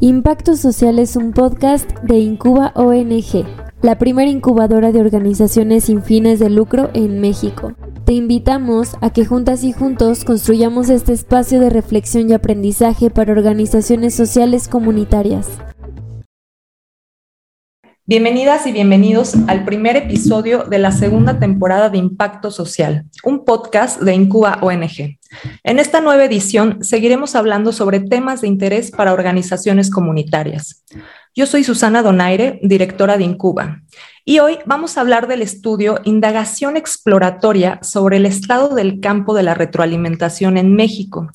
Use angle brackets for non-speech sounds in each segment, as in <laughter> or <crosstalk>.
Impacto Social es un podcast de Incuba ONG, la primera incubadora de organizaciones sin fines de lucro en México. Te invitamos a que juntas y juntos construyamos este espacio de reflexión y aprendizaje para organizaciones sociales comunitarias. Bienvenidas y bienvenidos al primer episodio de la segunda temporada de Impacto Social, un podcast de Incuba ONG. En esta nueva edición seguiremos hablando sobre temas de interés para organizaciones comunitarias. Yo soy Susana Donaire, directora de Incuba, y hoy vamos a hablar del estudio Indagación Exploratoria sobre el estado del campo de la retroalimentación en México,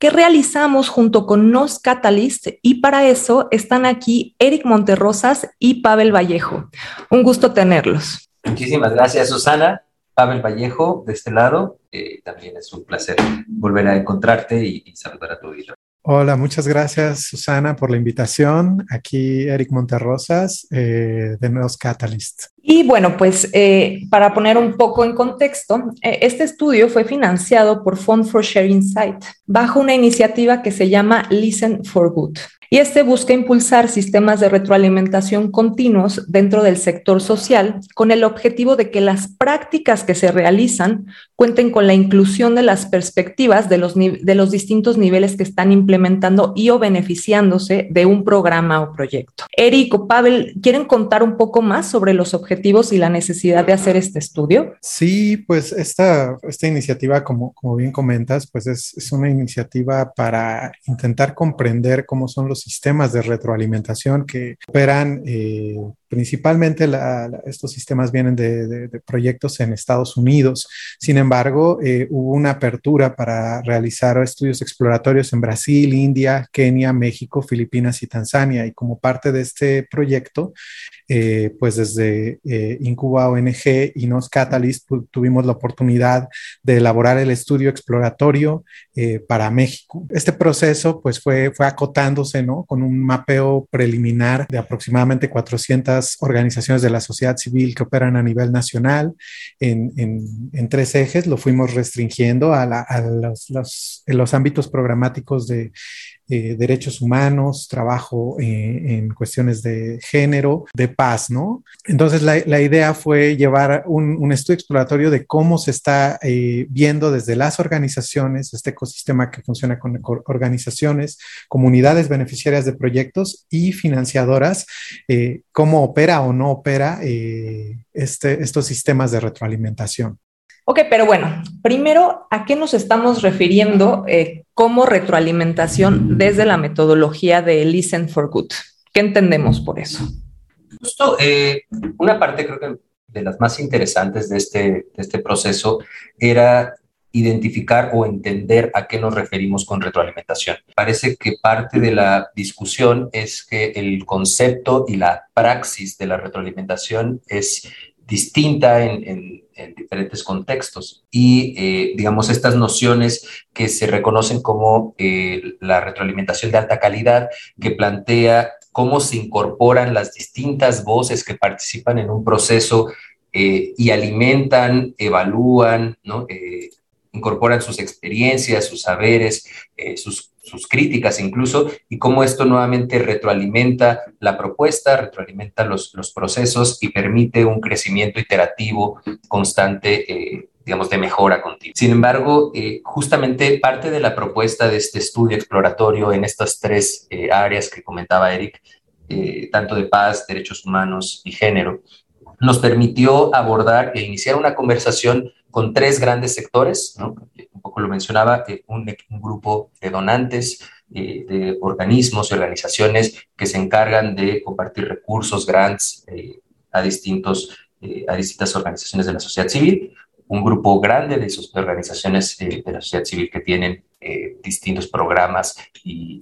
que realizamos junto con Nos Catalyst y para eso están aquí Eric Monterrosas y Pavel Vallejo. Un gusto tenerlos. Muchísimas gracias, Susana. Pavel Vallejo, de este lado. Eh, también es un placer volver a encontrarte y, saludar a tu auditorio. Hola, muchas gracias Susana por la invitación. Aquí Eric Monterrosas eh, de Nos Catalyst. Y bueno, pues eh, para poner un poco en contexto, eh, este estudio fue financiado por Fund for Sharing Site bajo una iniciativa que se llama Listen for Good y este busca impulsar sistemas de retroalimentación continuos dentro del sector social con el objetivo de que las prácticas que se realizan cuenten con la inclusión de las perspectivas de los, de los distintos niveles que están implementando y o beneficiándose de un programa o proyecto. Eric o Pavel, ¿quieren contar un poco más sobre los objetivos y la necesidad de hacer este estudio? Sí, pues esta, esta iniciativa, como, como bien comentas, pues es, es una iniciativa para intentar comprender cómo son los sistemas de retroalimentación que operan eh, principalmente estos sistemas vienen de, proyectos en Estados Unidos. Sin embargo, eh, hubo una apertura para realizar estudios exploratorios en Brasil, India, Kenia, México, Filipinas y Tanzania. Y como parte de este proyecto, eh, pues desde eh, Incuba ONG y Nos Catalyst tuvimos la oportunidad de elaborar el estudio exploratorio para México. Este proceso pues fue, fue acotándose, ¿no? Con un mapeo preliminar de aproximadamente 400 organizaciones de la sociedad civil que operan a nivel nacional en, tres ejes. Lo fuimos restringiendo a, los, ámbitos programáticos de eh, derechos humanos, trabajo eh, en cuestiones de género, de paz, ¿no? Entonces la, idea fue llevar un, estudio exploratorio de cómo se está eh, viendo desde las organizaciones, este ecosistema que funciona con organizaciones, comunidades beneficiarias de proyectos y financiadoras, cómo opera o no opera este, estos sistemas de retroalimentación. Ok, pero bueno, primero, ¿a qué nos estamos refiriendo eh, como retroalimentación desde la metodología de Listen for Good? ¿Qué entendemos por eso? Justo, eh, una parte creo que de las más interesantes de este, de este proceso era identificar o entender a qué nos referimos con retroalimentación. Parece que parte de la discusión es que el concepto y la praxis de la retroalimentación es distinta en, diferentes contextos. Y, eh, digamos, estas nociones que se reconocen como eh, la retroalimentación de alta calidad, que plantea cómo se incorporan las distintas voces que participan en un proceso eh, y alimentan, evalúan, ¿no? Incorporan sus experiencias, sus saberes, sus sus críticas incluso, y cómo esto nuevamente retroalimenta la propuesta, retroalimenta los, los procesos y permite un crecimiento iterativo constante. Eh, digamos, de mejora continua. Sin embargo, eh, justamente parte de la propuesta de este estudio exploratorio en estas tres eh, áreas que comentaba Eric, tanto de paz, derechos humanos y género, nos permitió abordar e iniciar una conversación con tres grandes sectores, un poco lo mencionaba, eh, un, grupo de donantes, eh, de organismos y organizaciones que se encargan de compartir recursos, grants eh, a, distintos, a distintas organizaciones de la sociedad civil, un grupo grande de, sus organizaciones de la sociedad civil que tienen distintos programas y,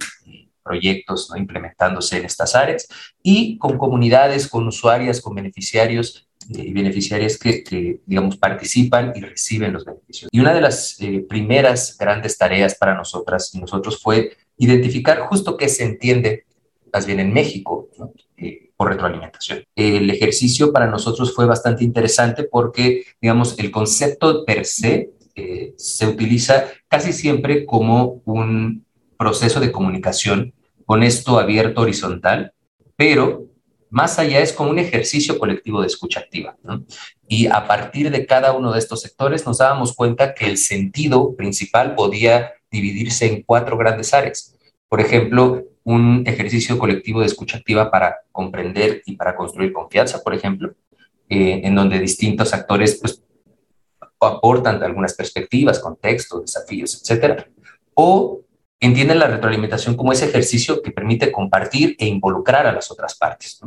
proyectos implementándose en estas áreas. Y con comunidades, con usuarias, con beneficiarios y beneficiarias que, digamos, participan y reciben los beneficios. Y una de las eh, primeras grandes tareas para nosotras y nosotros fue identificar justo qué se entiende, más bien en México, eh, por retroalimentación. El ejercicio para nosotros fue bastante interesante porque, digamos, el concepto per se eh, se utiliza casi siempre como un proceso de comunicación con esto abierto horizontal, pero más allá es como un ejercicio colectivo de escucha activa. Y a partir de cada uno de estos sectores nos dábamos cuenta que el sentido principal podía dividirse en cuatro grandes áreas. Por ejemplo, un ejercicio colectivo de escucha activa para comprender y para construir confianza, por ejemplo, eh, en donde distintos actores pues, aportan algunas perspectivas, contextos, desafíos, etcétera. O entienden la retroalimentación como ese ejercicio que permite compartir e involucrar a las otras partes,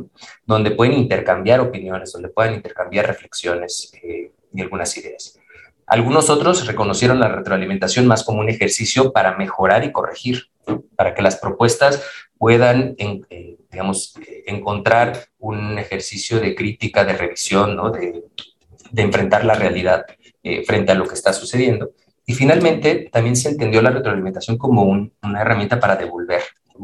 donde pueden intercambiar opiniones, donde pueden intercambiar reflexiones eh, y algunas ideas. Algunos otros reconocieron la retroalimentación más como un ejercicio para mejorar y corregir, para que las propuestas puedan, eh, digamos, encontrar un ejercicio de crítica, de revisión, ¿no? de, de enfrentar la realidad eh, frente a lo que está sucediendo. Y finalmente, también se entendió la retroalimentación como una herramienta para devolver,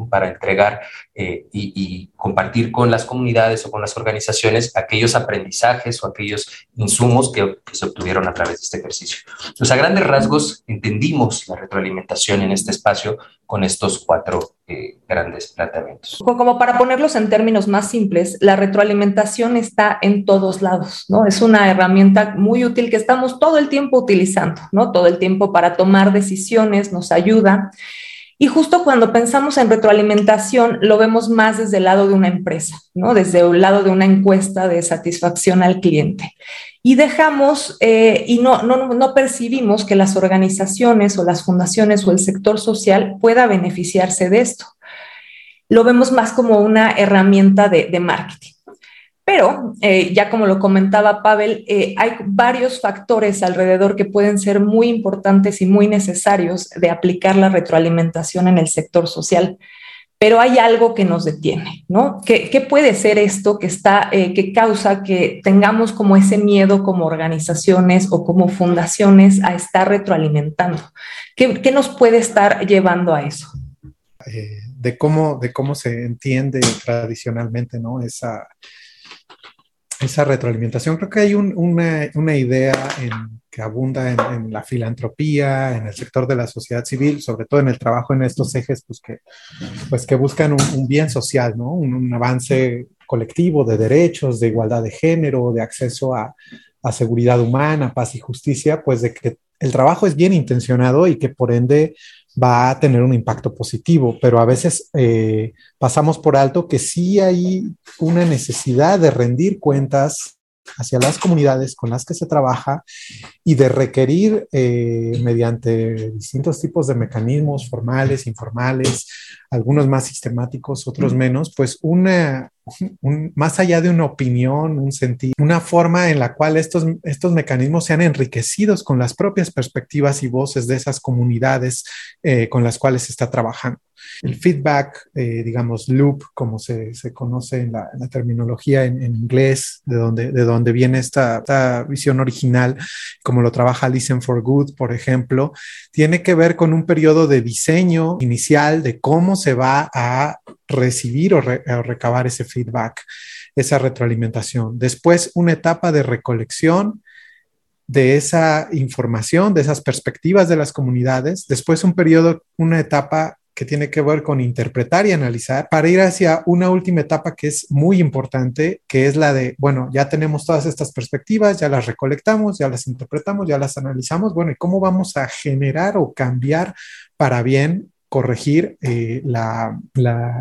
para entregar eh, y, compartir con las comunidades o con las organizaciones aquellos aprendizajes o aquellos insumos que, se obtuvieron a través de este ejercicio. Entonces, a grandes rasgos, entendimos la retroalimentación en este espacio con estos cuatro eh, grandes planteamientos. Como para ponerlos en términos más simples, la retroalimentación está en todos lados, ¿no? Es una herramienta muy útil que estamos todo el tiempo utilizando, ¿no? Todo el tiempo para tomar decisiones, nos ayuda. Y justo cuando pensamos en retroalimentación, lo vemos más desde el lado de una empresa, ¿no? Desde el lado de una encuesta de satisfacción al cliente. Y dejamos eh, y no, no, no percibimos que las organizaciones o las fundaciones o el sector social pueda beneficiarse de esto. Lo vemos más como una herramienta de, de marketing. Pero, eh, ya como lo comentaba Pavel, eh, hay varios factores alrededor que pueden ser muy importantes y muy necesarios de aplicar la retroalimentación en el sector social. Pero hay algo que nos detiene, ¿no? ¿Qué, puede ser esto que, está, eh, que causa que tengamos como ese miedo como organizaciones o como fundaciones a estar retroalimentando? ¿Qué, qué nos puede estar llevando a eso? de, cómo, de cómo se entiende tradicionalmente, ¿no? Esa, esa retroalimentación. Creo que hay una, idea que abunda en, la filantropía, en el sector de la sociedad civil, sobre todo en el trabajo en estos ejes, pues que, pues que buscan un, bien social, ¿no? Un, avance colectivo de derechos, de igualdad de género, de acceso a, a seguridad humana, paz y justicia, pues de que el trabajo es bien intencionado y que por ende va a tener un impacto positivo, pero a veces eh, pasamos por alto que sí hay una necesidad de rendir cuentas hacia las comunidades con las que se trabaja y de requerir eh, mediante distintos tipos de mecanismos formales, informales, algunos más sistemáticos, otros menos, pues una, más allá de una opinión, un sentido, una forma en la cual estos, estos mecanismos sean enriquecidos con las propias perspectivas y voces de esas comunidades eh, con las cuales se está trabajando. El feedback, eh, digamos, loop, como se, se conoce en la, terminología en, inglés, de donde, de donde viene esta, esta, visión original, como lo trabaja Listen for Good, por ejemplo, tiene que ver con un periodo de diseño inicial de cómo se va a recibir o, recabar ese feedback, esa retroalimentación. Después, una etapa de recolección de esa información, de esas perspectivas de las comunidades. Después, un periodo, una etapa que tiene que ver con interpretar y analizar, para ir hacia una última etapa que es muy importante, que es la de, bueno, ya tenemos todas estas perspectivas, ya las recolectamos, ya las interpretamos, ya las analizamos, bueno, ¿y cómo vamos a generar o cambiar para bien corregir eh, la,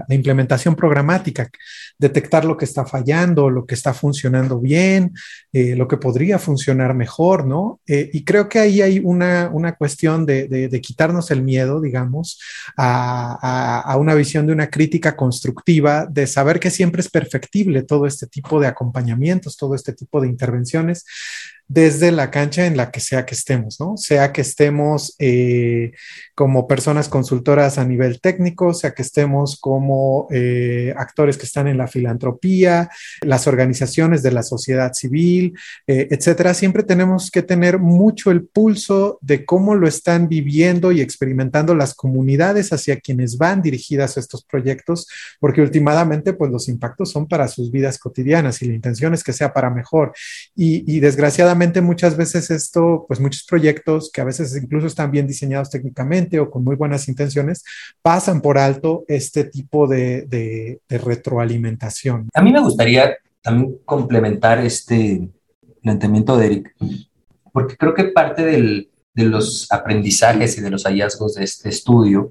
implementación programática, detectar lo que está fallando, lo que está funcionando bien, eh, lo que podría funcionar mejor, ¿no? Eh, y creo que ahí hay una, cuestión de, quitarnos el miedo, digamos, a, a, una visión de una crítica constructiva, de saber que siempre es perfectible todo este tipo de acompañamientos, todo este tipo de intervenciones, desde la cancha en la que sea que estemos, ¿no? Sea que estemos eh, como personas consultoras a nivel técnico, sea que estemos como eh, actores que están en la filantropía, las organizaciones de la sociedad civil, eh, etcétera. Siempre tenemos que tener mucho el pulso de cómo lo están viviendo y experimentando las comunidades hacia quienes van dirigidas estos proyectos, porque últimamente, pues los impactos son para sus vidas cotidianas y la intención es que sea para mejor. y, y desgraciadamente, muchas veces esto, pues muchos proyectos que a veces incluso están bien diseñados técnicamente o con muy buenas intenciones, pasan por alto este tipo de retroalimentación. A mí me gustaría también complementar este planteamiento de Eric, porque creo que parte del, de los aprendizajes y de los hallazgos de este estudio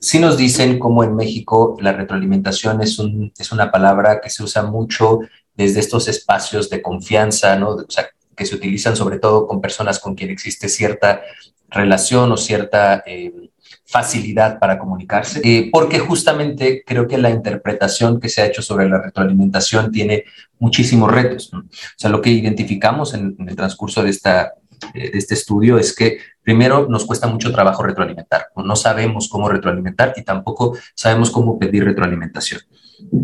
sí nos dicen cómo en México la retroalimentación es, un, es una palabra que se usa mucho desde estos espacios de confianza, ¿no? O sea, que se utilizan sobre todo con personas con quien existe cierta relación o cierta eh, facilidad para comunicarse, eh, porque justamente creo que la interpretación que se ha hecho sobre la retroalimentación tiene muchísimos retos. O sea, lo que identificamos en, el transcurso de esta eh, este estudio es que primero nos cuesta mucho trabajo retroalimentar, no sabemos cómo retroalimentar y tampoco sabemos cómo pedir retroalimentación.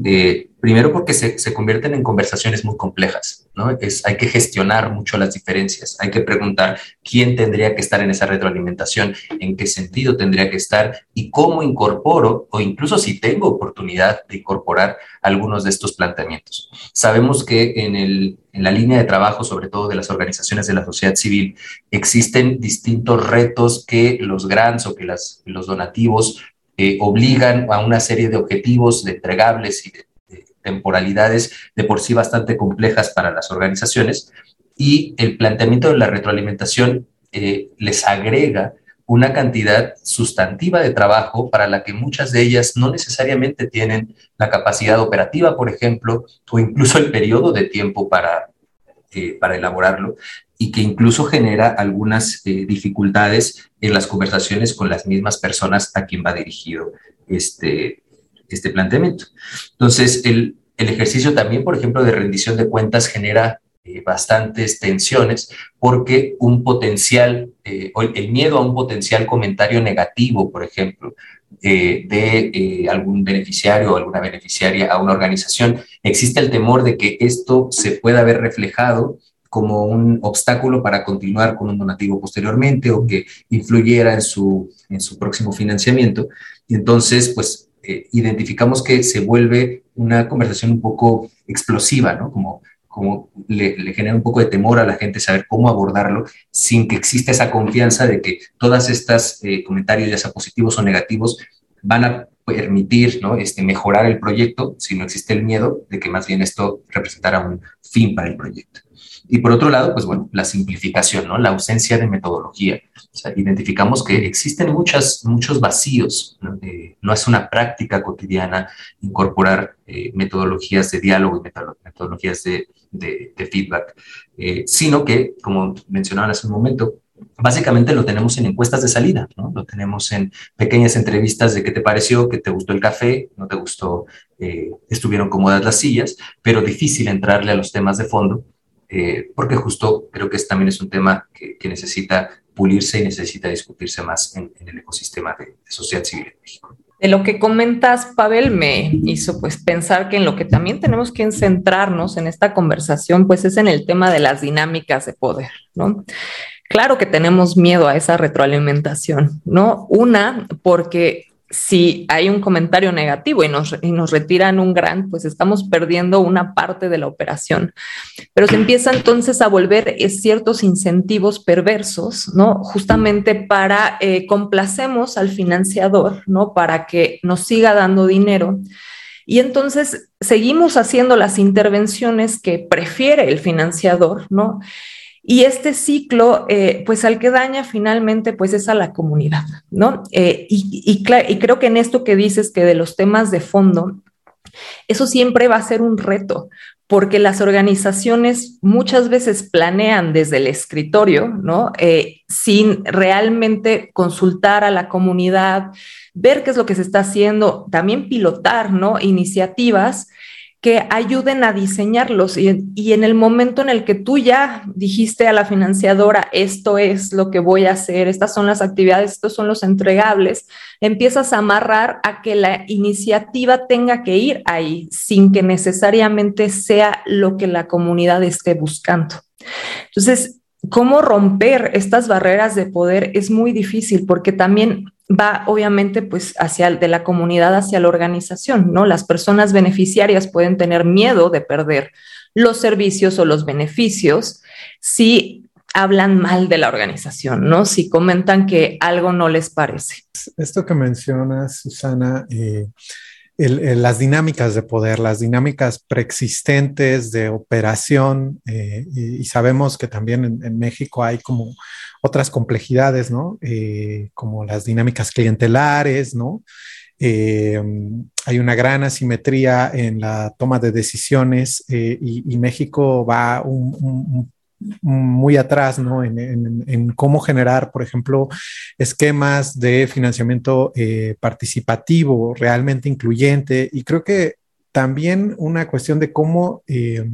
Eh, primero porque se, se, convierten en conversaciones muy complejas, ¿no? Es, hay que gestionar mucho las diferencias, hay que preguntar quién tendría que estar en esa retroalimentación, en qué sentido tendría que estar y cómo incorporo o incluso si tengo oportunidad de incorporar algunos de estos planteamientos. Sabemos que en, la línea de trabajo, sobre todo de las organizaciones de la sociedad civil, existen distintos retos que los grants o que las, los donativos obligan a una serie de objetivos, de entregables y de, temporalidades de por sí bastante complejas para las organizaciones. Y el planteamiento de la retroalimentación eh, les agrega una cantidad sustantiva de trabajo para la que muchas de ellas no necesariamente tienen la capacidad operativa, por ejemplo, o incluso el periodo de tiempo para, eh, para elaborarlo y que incluso genera algunas eh, dificultades en las conversaciones con las mismas personas a quien va dirigido este, este planteamiento. Entonces, el, el ejercicio también, por ejemplo, de rendición de cuentas genera eh, bastantes tensiones porque un potencial, eh, el miedo a un potencial comentario negativo, por ejemplo, eh, de eh, algún beneficiario o alguna beneficiaria a una organización, existe el temor de que esto se pueda ver reflejado como un obstáculo para continuar con un donativo posteriormente o que influyera en su, en su próximo financiamiento. Y entonces, pues, eh, identificamos que se vuelve una conversación un poco explosiva, ¿no? Como, como le, genera un poco de temor a la gente saber cómo abordarlo sin que exista esa confianza de que todas estas eh, comentarios, ya sea positivos o negativos, van a permitir ¿no? este, mejorar el proyecto si no existe el miedo de que más bien esto representara un fin para el proyecto. Y por otro lado, pues bueno, la simplificación, ¿no? La ausencia de metodología. O sea, identificamos que existen muchas, muchos vacíos. ¿no? Eh, no es una práctica cotidiana incorporar eh, metodologías de diálogo y metodologías de, de, de feedback, eh, sino que, como mencionaban hace un momento, básicamente lo tenemos en encuestas de salida, ¿no? Lo tenemos en pequeñas entrevistas de qué te pareció, qué te gustó el café, no te gustó, eh, estuvieron cómodas las sillas, pero difícil entrarle a los temas de fondo eh, porque justo creo que también es un tema que, que, necesita pulirse y necesita discutirse más en, el ecosistema de, de, sociedad civil en México. De lo que comentas, Pavel, me hizo pues pensar que en lo que también tenemos que centrarnos en esta conversación, pues es en el tema de las dinámicas de poder, ¿no? Claro que tenemos miedo a esa retroalimentación, ¿no? Una, porque si hay un comentario negativo y nos, y nos retiran un grant, pues estamos perdiendo una parte de la operación. Pero se empieza entonces a volver ciertos incentivos perversos, ¿no? Justamente para eh, complacemos al financiador, ¿no? Para que nos siga dando dinero. Y entonces seguimos haciendo las intervenciones que prefiere el financiador, ¿no? Y este ciclo, eh, pues al que daña finalmente, pues es a la comunidad, ¿no? Eh, y, creo que en esto que dices que de los temas de fondo, eso siempre va a ser un reto, porque las organizaciones muchas veces planean desde el escritorio, ¿no? Eh, sin realmente consultar a la comunidad, ver qué es lo que se está haciendo, también pilotar, ¿no? Iniciativas que ayuden a diseñarlos y, y, en el momento en el que tú ya dijiste a la financiadora, esto es lo que voy a hacer, estas son las actividades, estos son los entregables, empiezas a amarrar a que la iniciativa tenga que ir ahí sin que necesariamente sea lo que la comunidad esté buscando. Entonces, cómo romper estas barreras de poder es muy difícil porque también va obviamente pues hacia de la comunidad hacia la organización, ¿no? Las personas beneficiarias pueden tener miedo de perder los servicios o los beneficios si hablan mal de la organización, ¿no? Si comentan que algo no les parece. Esto que mencionas, Susana, eh, las dinámicas de poder, las dinámicas preexistentes de operación, eh, y, sabemos que también en, México hay como otras complejidades, ¿no? Eh, como las dinámicas clientelares, ¿no? hay una gran asimetría en la toma de decisiones y, México va un, un, muy atrás ¿no? en, cómo generar, por ejemplo, esquemas de financiamiento eh, participativo, realmente incluyente. Y creo que también una cuestión de cómo eh,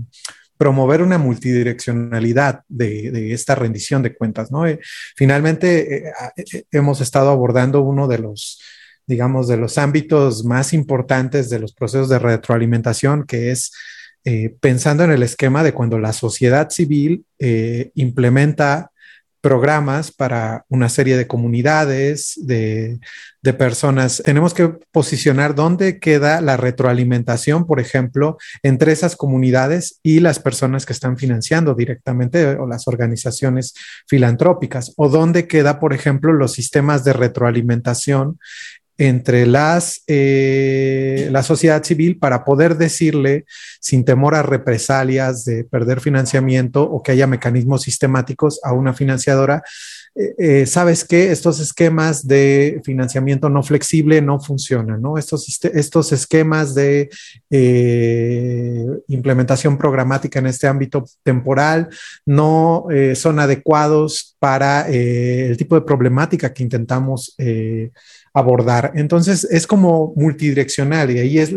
promover una multidireccionalidad de, esta rendición de cuentas. ¿no? Eh, finalmente, hemos estado abordando uno de los digamos, de los ámbitos más importantes de los procesos de retroalimentación, que es eh, pensando en el esquema de cuando la sociedad civil eh, implementa programas para una serie de comunidades, de, personas. Tenemos que posicionar dónde queda la retroalimentación, por ejemplo, entre esas comunidades y las personas que están financiando directamente o las organizaciones filantrópicas, o dónde queda, por ejemplo, los sistemas de retroalimentación entre las, eh, la sociedad civil para poder decirle, sin temor a represalias de perder financiamiento o que haya mecanismos sistemáticos a una financiadora, eh, eh, sabes que estos esquemas de financiamiento no flexible no funcionan, ¿no? Estos, estos esquemas de implementación programática en este ámbito temporal no son adecuados para el tipo de problemática que intentamos abordar. Entonces es como multidireccional y ahí es,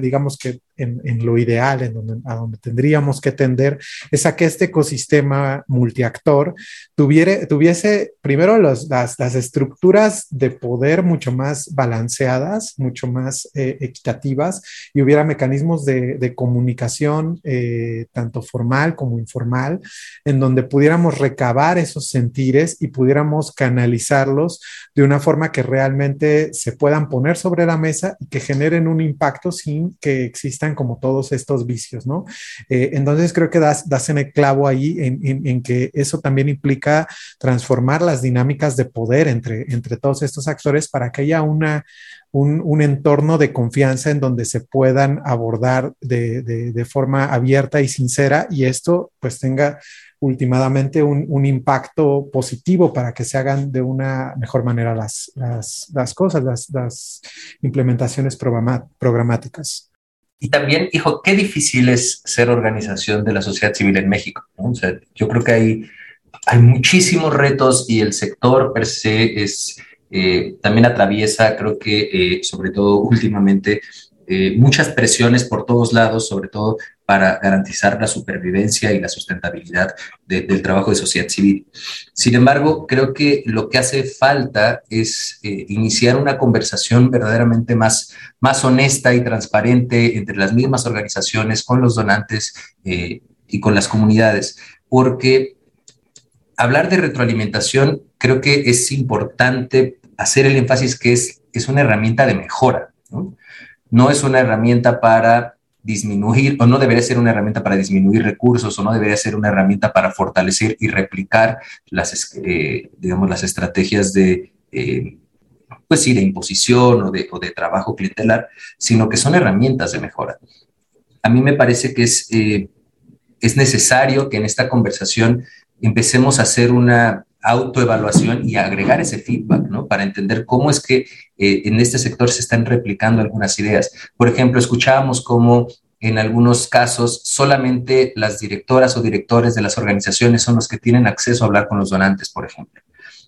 digamos que en, lo ideal, en donde, tendríamos que tender, es a que este ecosistema multiactor tuviera, tuviese primero las, las, estructuras de poder mucho más balanceadas, mucho más eh, equitativas y hubiera mecanismos de, de comunicación eh, tanto formal como informal, en donde pudiéramos recabar esos sentires y pudiéramos canalizarlos de una forma que realmente se puedan poner sobre la mesa y que generen un impacto sin que existan como todos estos vicios, ¿no? Eh, entonces creo que das, das, en el clavo ahí en, que eso también implica transformar las dinámicas de poder entre, entre todos estos actores para que haya una, un, entorno de confianza en donde se puedan abordar de, de, forma abierta y sincera y esto pues tenga últimamente un, un, impacto positivo para que se hagan de una mejor manera las, las, las cosas, las, las implementaciones programáticas. Y también, hijo, qué difícil es ser organización de la sociedad civil en México. O sea, yo creo que hay, hay muchísimos retos y el sector per se es, eh, también atraviesa, creo que eh, sobre todo últimamente, eh, muchas presiones por todos lados, sobre todo para garantizar la supervivencia y la sustentabilidad del trabajo de sociedad civil. Sin embargo, creo que lo que hace falta es eh, iniciar una conversación verdaderamente más, más honesta y transparente entre las mismas organizaciones, con los donantes eh, y con las comunidades, porque hablar de retroalimentación creo que es importante hacer el énfasis que es, es una herramienta de mejora. ¿no? No es una herramienta para disminuir, o no debería ser una herramienta para disminuir recursos, o no debería ser una herramienta para fortalecer y replicar las, eh, digamos, las estrategias de, eh, pues sí, de imposición o de, o de, trabajo clientelar, sino que son herramientas de mejora. A mí me parece que es, eh, es necesario que en esta conversación empecemos a hacer una autoevaluación y agregar ese feedback, ¿no? Para entender cómo es que eh, en este sector se están replicando algunas ideas. Por ejemplo, escuchábamos cómo en algunos casos solamente las directoras o directores de las organizaciones son los que tienen acceso a hablar con los donantes, por ejemplo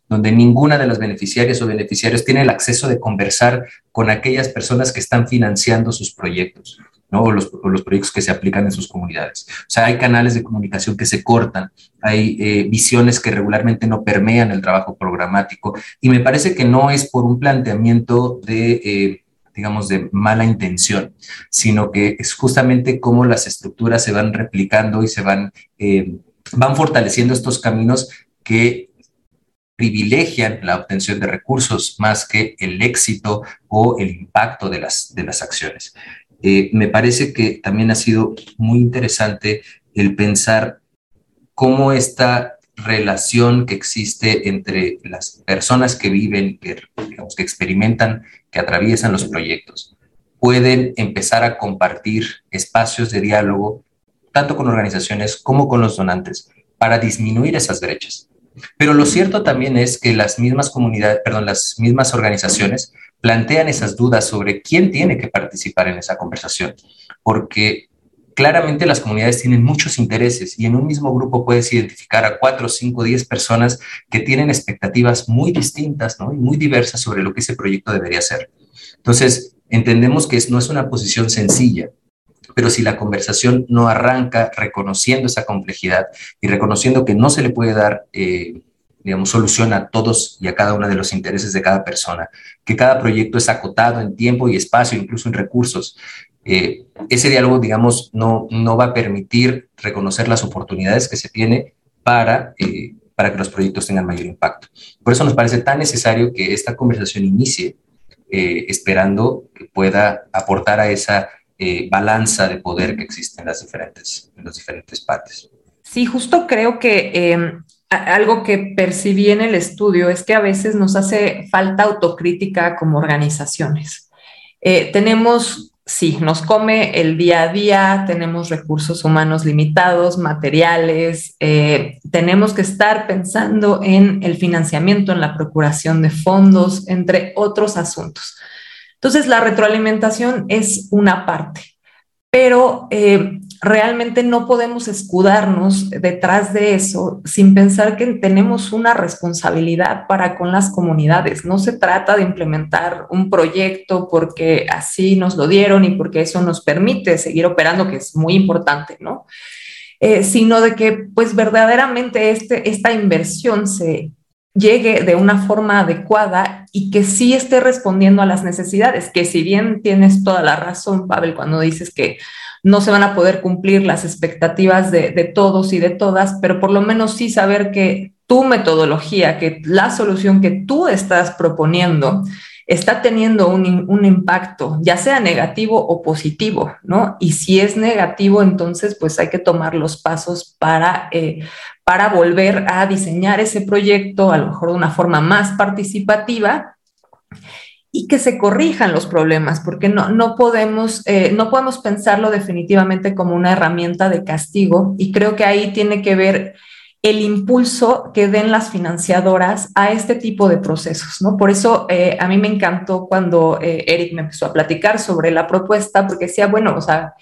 donde ninguna de las beneficiarias o beneficiarios tiene el acceso de conversar con aquellas personas que están financiando sus proyectos. O los, proyectos que se aplican en sus comunidades. O sea, hay canales de comunicación que se cortan, hay eh, visiones que regularmente no permean el trabajo programático y me parece que no es por un planteamiento de... Eh, digamos, de mala intención, sino que es justamente cómo las estructuras se van replicando y se van, eh, van fortaleciendo estos caminos que privilegian la obtención de recursos más que el éxito o el impacto de las, de las acciones. Eh, me parece que también ha sido muy interesante el pensar cómo esta relación que existe entre las personas que viven, que, que experimentan, que atraviesan los proyectos, pueden empezar a compartir espacios de diálogo, tanto con organizaciones como con los donantes, para disminuir esas brechas. Pero lo cierto también es que las mismas comunidades, perdón, las mismas organizaciones plantean esas dudas sobre quién tiene que participar en esa conversación, porque claramente las comunidades tienen muchos intereses y en un mismo grupo puedes identificar a cuatro, cinco, diez personas que tienen expectativas muy distintas y muy diversas sobre lo que ese proyecto debería ser. Entonces, entendemos que no es una posición sencilla, pero si la conversación no arranca reconociendo esa complejidad y reconociendo que no se le puede dar, eh, digamos, solución a todos y a cada uno de los intereses de cada persona, que cada proyecto es acotado en tiempo y espacio, incluso en recursos, eh, ese diálogo, digamos, no, no va a permitir reconocer las oportunidades que se tiene para, eh, para que los proyectos tengan mayor impacto. Por eso nos parece tan necesario que esta conversación inicie esperando que pueda aportar a esa eh, balanza de poder que existe en las diferentes, en las diferentes partes. Sí, justo creo que em, algo que percibí en el estudio es que a veces nos hace falta autocrítica como organizaciones. Eh, tenemos, sí, nos come el día a día, tenemos recursos humanos limitados, materiales, eh, tenemos que estar pensando en el financiamiento, en la procuración de fondos, entre otros asuntos. Entonces, la retroalimentación es una parte, pero eh, realmente no podemos escudarnos detrás de eso sin pensar que tenemos una responsabilidad para con las comunidades. No se trata de implementar un proyecto porque así nos lo dieron y porque eso nos permite seguir operando, que es muy importante, ¿no? Eh, sino de que pues verdaderamente este, esta inversión se llegue de una forma adecuada y que sí esté respondiendo a las necesidades, que si bien tienes toda la razón, Pavel, cuando dices que no se van a poder cumplir las expectativas de, todos y de todas, pero por lo menos sí saber que tu metodología, que la solución que tú estás proponiendo está teniendo un, impacto, ya sea negativo o positivo, ¿no? Y si es negativo, entonces pues hay que tomar los pasos para, eh, para volver a diseñar ese proyecto, a lo mejor de una forma más participativa y que se corrijan los problemas, porque no, no, podemos, eh, no podemos pensarlo definitivamente como una herramienta de castigo y creo que ahí tiene que ver el impulso que den las financiadoras a este tipo de procesos, ¿no? Por eso eh, a mí me encantó cuando eh, Eric me empezó a platicar sobre la propuesta, porque decía, bueno, o sea,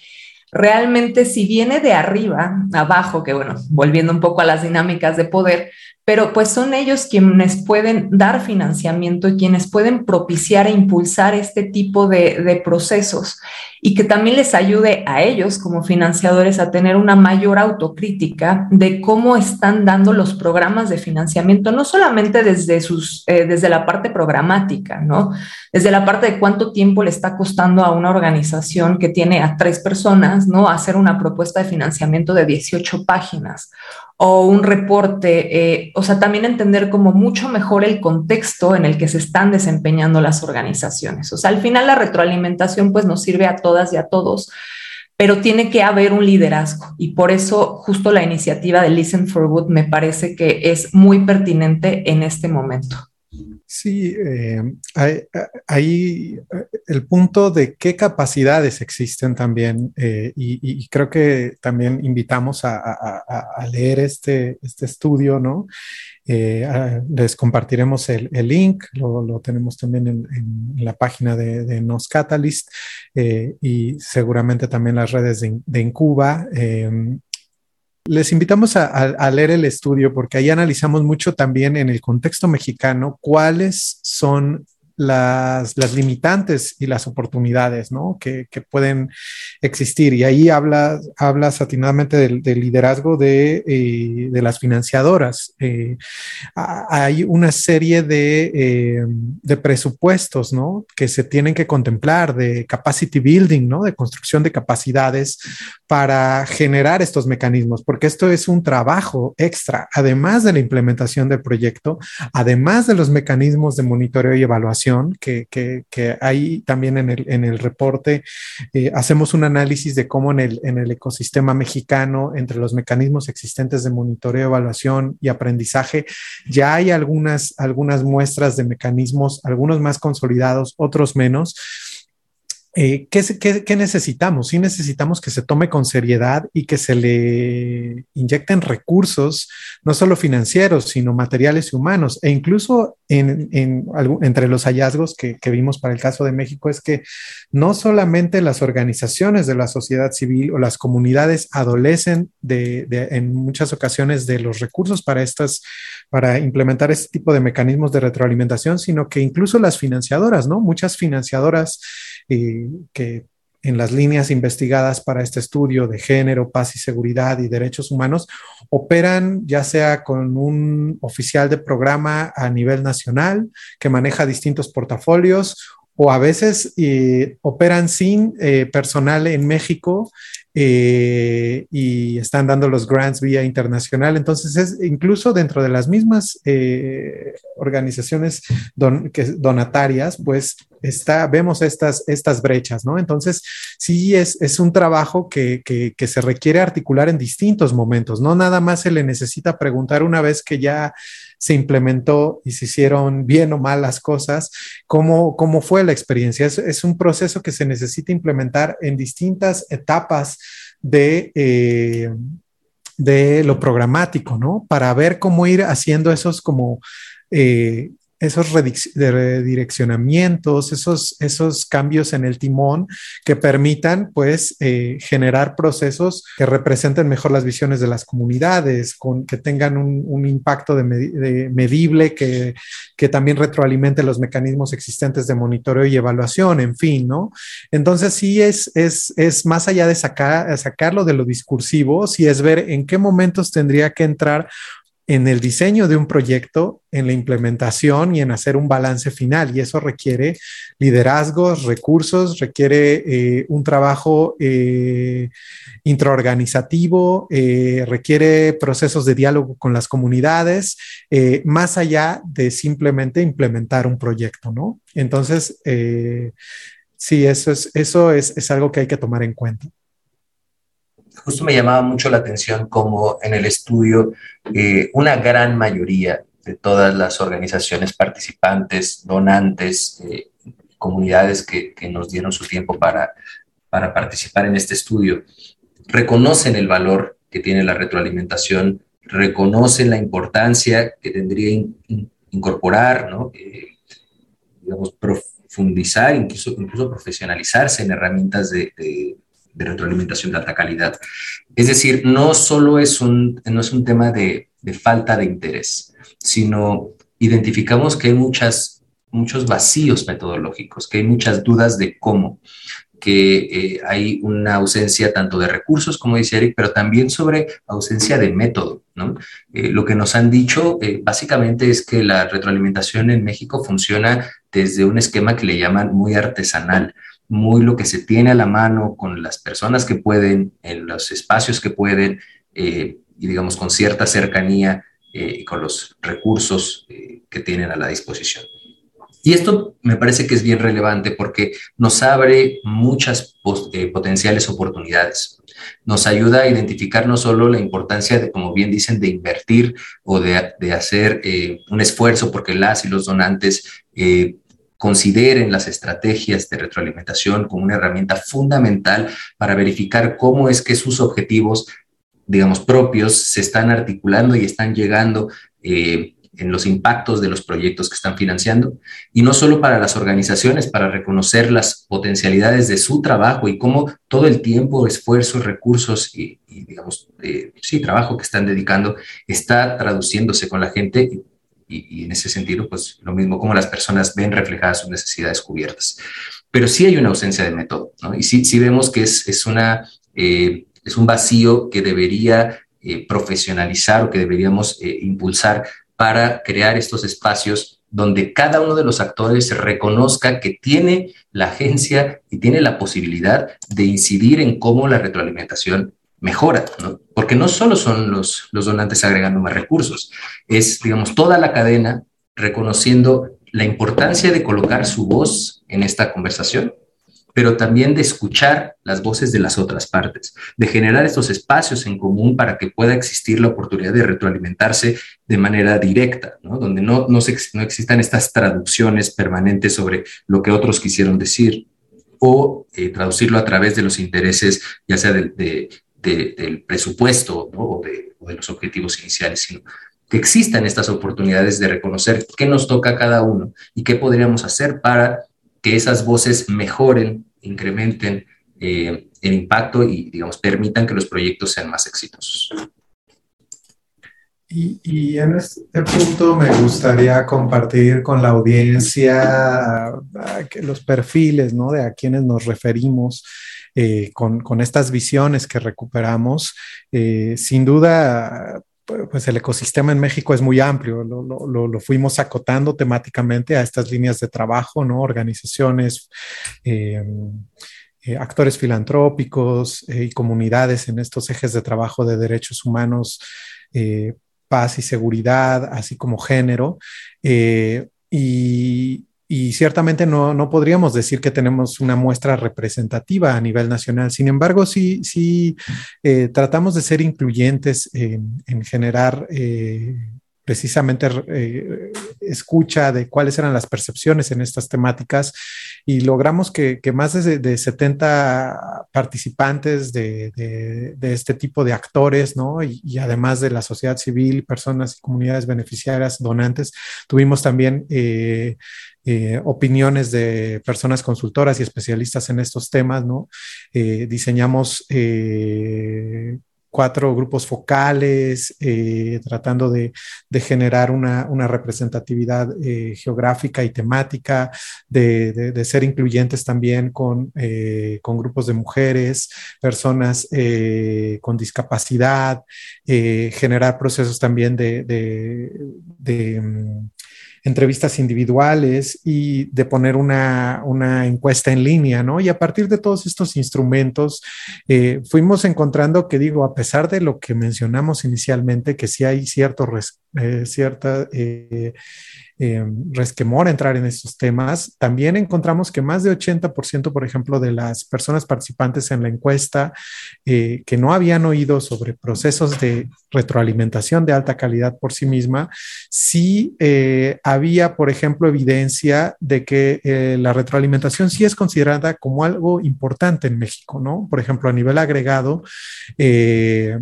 realmente si viene de arriba, abajo, que bueno, volviendo un poco a las dinámicas de poder, pero pues son ellos quienes pueden dar financiamiento y quienes pueden propiciar e impulsar este tipo de, procesos y que también les ayude a ellos como financiadores a tener una mayor autocrítica de cómo están dando los programas de financiamiento, no solamente desde, sus, eh, desde la parte programática, ¿no? Desde la parte de cuánto tiempo le está costando a una organización que tiene a tres personas, ¿no? Hacer una propuesta de financiamiento de 18 páginas o un reporte, eh, o sea, también entender como mucho mejor el contexto en el que se están desempeñando las organizaciones. O sea, al final la retroalimentación pues nos sirve a todas y a todos, pero tiene que haber un liderazgo y por eso justo la iniciativa de Listen for Good me parece que es muy pertinente en este momento. Sí, eh, hay, eh, el punto de qué capacidades existen también eh, y, creo que también invitamos a, leer este, este estudio, ¿no? les compartiremos el, link, lo, tenemos también en, la página de, Nos Catalyst y seguramente también las redes de, de Incuba les invitamos a, leer el estudio porque ahí analizamos mucho también en el contexto mexicano cuáles son las, limitantes y las oportunidades ¿no? que, pueden existir. Y ahí habla, atinadamente del, liderazgo de, eh, de, las financiadoras. Eh, hay una serie de, eh, de, presupuestos ¿no? que se tienen que contemplar de capacity building, ¿no? de construcción de capacidades para generar estos mecanismos, porque esto es un trabajo extra, además de la implementación del proyecto, además de los mecanismos de monitoreo y evaluación que, hay también en el, en el reporte, eh, hacemos un análisis de cómo en el, en el ecosistema mexicano, entre los mecanismos existentes de monitoreo, evaluación y aprendizaje, ya hay algunas, algunas muestras de mecanismos, algunos más consolidados, otros menos eh, ¿qué, necesitamos? Sí necesitamos que se tome con seriedad y que se le inyecten recursos, no solo financieros, sino materiales y humanos. E incluso en, entre los hallazgos que, vimos para el caso de México es que no solamente las organizaciones de la sociedad civil o las comunidades adolecen en muchas ocasiones de los recursos para estas, para implementar este tipo de mecanismos de retroalimentación, sino que incluso las financiadoras, ¿no? Muchas financiadoras que en las líneas investigadas para este estudio de género, paz y seguridad y derechos humanos operan ya sea con un oficial de programa a nivel nacional que maneja distintos portafolios o a veces eh, operan sin eh, personal en México eh, y están dando los grants vía internacional. Entonces, es incluso dentro de las mismas eh, organizaciones donatarias, pues está, vemos estas, estas brechas, ¿no? Entonces, sí es, es un trabajo que, que, que, se requiere articular en distintos momentos, no nada más se le necesita preguntar una vez que ya se implementó y se hicieron bien o mal las cosas, cómo, cómo fue la experiencia. Es, es un proceso que se necesita implementar en distintas etapas de, eh, de lo programático, ¿no? Para ver cómo ir haciendo esos como eh, esos redireccionamientos, esos, esos cambios en el timón que permitan pues eh, generar procesos que representen mejor las visiones de las comunidades, que tengan un, impacto de, medible, que, que, también retroalimente los mecanismos existentes de monitoreo y evaluación, en fin, ¿no? Entonces sí es, es, es más allá de sacar, sacarlo de lo discursivo, sí es ver en qué momentos tendría que entrar en el diseño de un proyecto, en la implementación y en hacer un balance final. Y eso requiere liderazgos, recursos, requiere eh, un trabajo eh, intraorganizativo, eh, requiere procesos de diálogo con las comunidades, más allá de simplemente implementar un proyecto, ¿no? Entonces, sí, eso, es, eso es algo que hay que tomar en cuenta justo me llamaba mucho la atención como en el estudio eh, una gran mayoría de todas las organizaciones participantes, donantes, eh, comunidades que, que, nos dieron su tiempo para, para participar en este estudio, reconocen el valor que tiene la retroalimentación, reconocen la importancia que tendría incorporar, ¿no? Eh, digamos, profundizar, incluso, incluso profesionalizarse en herramientas de retroalimentación de alta calidad. Es decir, no solo es un, no es un tema de, falta de interés, sino identificamos que hay muchas, muchos vacíos metodológicos, que hay muchas dudas de cómo, que eh, hay una ausencia tanto de recursos, como dice Eric, pero también sobre ausencia de método. ¿no? Eh, lo que nos han dicho eh, básicamente es que la retroalimentación en México funciona desde un esquema que le llaman muy artesanal muy lo que se tiene a la mano con las personas que pueden, en los espacios que pueden, eh, y digamos con cierta cercanía eh, y con los recursos eh, que tienen a la disposición. Y esto me parece que es bien relevante porque nos abre muchas potenciales oportunidades. Nos ayuda a identificar no solo la importancia de, como bien dicen, de invertir o de, de hacer un esfuerzo porque las y los donantes consideren las estrategias de retroalimentación como una herramienta fundamental para verificar cómo es que sus objetivos, digamos, propios se están articulando y están llegando eh, en los impactos de los proyectos que están financiando. Y no solo para las organizaciones, para reconocer las potencialidades de su trabajo y cómo todo el tiempo, esfuerzo, recursos y, digamos, eh, sí, trabajo que están dedicando está traduciéndose con la gente y en ese sentido, pues lo mismo como las personas ven reflejadas sus necesidades cubiertas. Pero sí hay una ausencia de método, ¿no? Y sí, sí vemos que es, es, una, eh, es un vacío que debería eh, profesionalizar o que deberíamos eh, impulsar para crear estos espacios donde cada uno de los actores reconozca que tiene la agencia y tiene la posibilidad de incidir en cómo la retroalimentación mejora, ¿no? porque no solo son los, donantes agregando más recursos, es, digamos, toda la cadena reconociendo la importancia de colocar su voz en esta conversación, pero también de escuchar las voces de las otras partes, de generar estos espacios en común para que pueda existir la oportunidad de retroalimentarse de manera directa, ¿no? donde no, no, no existan estas traducciones permanentes sobre lo que otros quisieron decir o eh, traducirlo a través de los intereses, ya sea de, del presupuesto o, de, los objetivos iniciales, sino que existan estas oportunidades de reconocer qué nos toca a cada uno y qué podríamos hacer para que esas voces mejoren, incrementen eh, el impacto y, digamos, permitan que los proyectos sean más exitosos. Y, y, en este punto me gustaría compartir con la audiencia ah, los perfiles ¿no? de a quienes nos referimos eh, con, con, estas visiones que recuperamos. Eh, sin duda, pues el ecosistema en México es muy amplio, lo, lo, lo, fuimos acotando temáticamente a estas líneas de trabajo, ¿no? Organizaciones, eh, actores filantrópicos y comunidades en estos ejes de trabajo de derechos humanos, paz y seguridad, así como género. y, y ciertamente no, no, podríamos decir que tenemos una muestra representativa a nivel nacional. Sin embargo, sí, sí eh, tratamos de ser incluyentes en, en generar eh, precisamente eh, escucha de cuáles eran las percepciones en estas temáticas y logramos que, que más de, de, 70 participantes de, de, este tipo de actores, ¿no? Y, además de la sociedad civil, personas y comunidades beneficiarias, donantes, tuvimos también eh, opiniones de personas consultoras y especialistas en estos temas, ¿no? Eh, diseñamos eh, cuatro grupos focales, tratando de, generar una, representatividad geográfica y temática, de, ser incluyentes también con, grupos de mujeres, personas con discapacidad, generar procesos también de, de mm, entrevistas individuales y de poner una, una, encuesta en línea, ¿no? Y a partir de todos estos instrumentos, eh, fuimos encontrando que, digo, a pesar de lo que mencionamos inicialmente, que sí hay cierto, eh, cierta... Eh, resquemor entrar en estos temas. También encontramos que más de 80%, por ejemplo, de las personas participantes en la encuesta eh, que no habían oído sobre procesos de retroalimentación de alta calidad por sí misma, sí eh, había, por ejemplo, evidencia de que eh, la retroalimentación sí es considerada como algo importante en México, ¿no? Por ejemplo, a nivel agregado, eh,